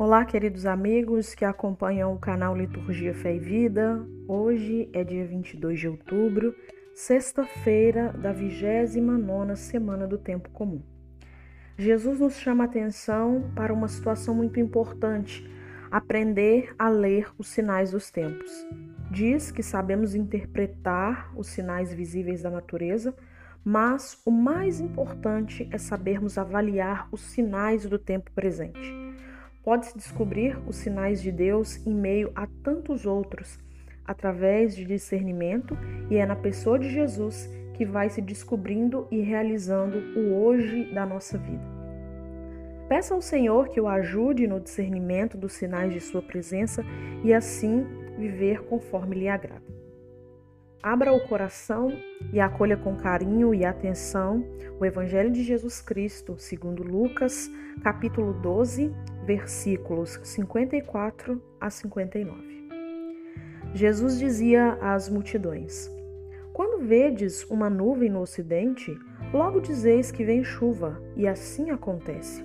Olá, queridos amigos que acompanham o canal Liturgia Fé e Vida. Hoje é dia 22 de outubro, sexta-feira da 29 semana do Tempo Comum. Jesus nos chama a atenção para uma situação muito importante: aprender a ler os sinais dos tempos. Diz que sabemos interpretar os sinais visíveis da natureza, mas o mais importante é sabermos avaliar os sinais do tempo presente. Pode-se descobrir os sinais de Deus em meio a tantos outros, através de discernimento, e é na pessoa de Jesus que vai se descobrindo e realizando o hoje da nossa vida. Peça ao Senhor que o ajude no discernimento dos sinais de Sua presença e assim viver conforme lhe agrada. Abra o coração e acolha com carinho e atenção o Evangelho de Jesus Cristo, segundo Lucas, capítulo 12, versículos 54 a 59. Jesus dizia às multidões: Quando vedes uma nuvem no ocidente, logo dizeis que vem chuva, e assim acontece.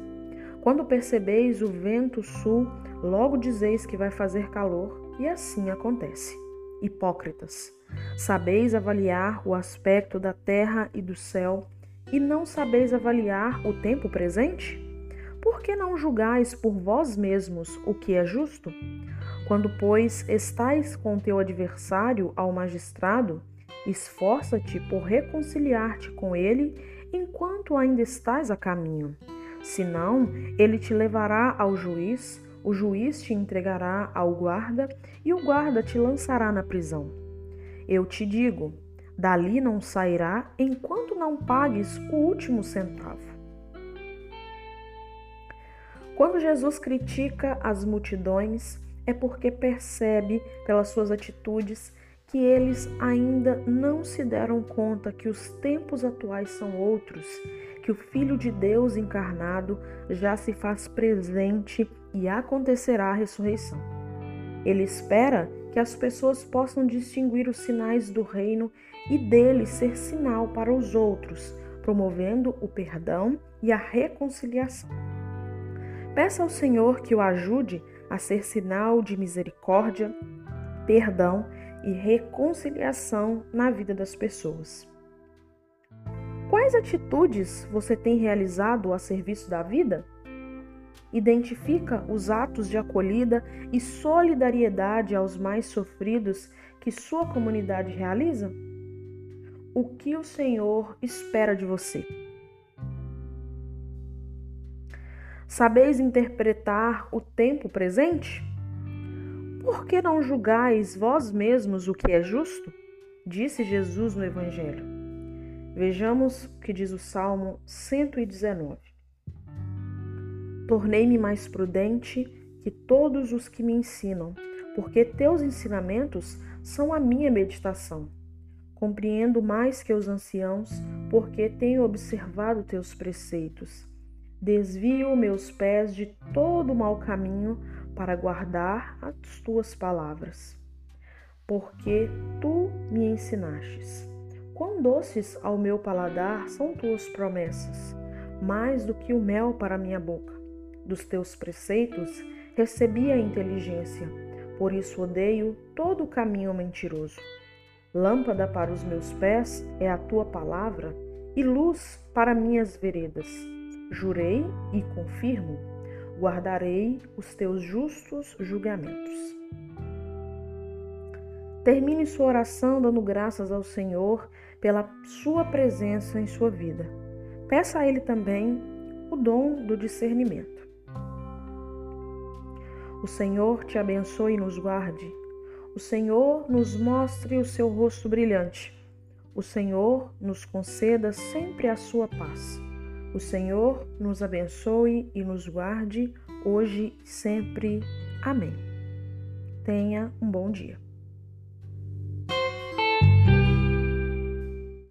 Quando percebeis o vento sul, logo dizeis que vai fazer calor, e assim acontece. Hipócritas, sabeis avaliar o aspecto da terra e do céu, e não sabeis avaliar o tempo presente? Por que não julgais por vós mesmos o que é justo? Quando, pois, estais com teu adversário ao magistrado, esforça-te por reconciliar-te com ele enquanto ainda estás a caminho. Senão, ele te levará ao juiz o juiz te entregará ao guarda e o guarda te lançará na prisão. Eu te digo: dali não sairá enquanto não pagues o último centavo. Quando Jesus critica as multidões, é porque percebe pelas suas atitudes que eles ainda não se deram conta que os tempos atuais são outros, que o Filho de Deus encarnado já se faz presente e acontecerá a ressurreição. Ele espera que as pessoas possam distinguir os sinais do reino e dele ser sinal para os outros, promovendo o perdão e a reconciliação. Peça ao Senhor que o ajude a ser sinal de misericórdia, perdão e reconciliação na vida das pessoas. Quais atitudes você tem realizado a serviço da vida? Identifica os atos de acolhida e solidariedade aos mais sofridos que sua comunidade realiza? O que o Senhor espera de você? Sabeis interpretar o tempo presente? Por que não julgais vós mesmos o que é justo? Disse Jesus no Evangelho. Vejamos o que diz o Salmo 119. Tornei-me mais prudente que todos os que me ensinam, porque teus ensinamentos são a minha meditação. Compreendo mais que os anciãos, porque tenho observado teus preceitos. Desvio meus pés de todo mau caminho para guardar as tuas palavras, porque tu me ensinastes. Quão doces ao meu paladar são tuas promessas, mais do que o mel para minha boca. Dos teus preceitos recebi a inteligência, por isso odeio todo o caminho mentiroso. Lâmpada para os meus pés é a tua palavra e luz para minhas veredas. Jurei e confirmo guardarei os teus justos julgamentos. Termine sua oração dando graças ao Senhor pela sua presença em sua vida. Peça a Ele também o dom do discernimento. O Senhor te abençoe e nos guarde. O Senhor nos mostre o seu rosto brilhante. O Senhor nos conceda sempre a sua paz. O Senhor nos abençoe e nos guarde hoje e sempre. Amém. Tenha um bom dia.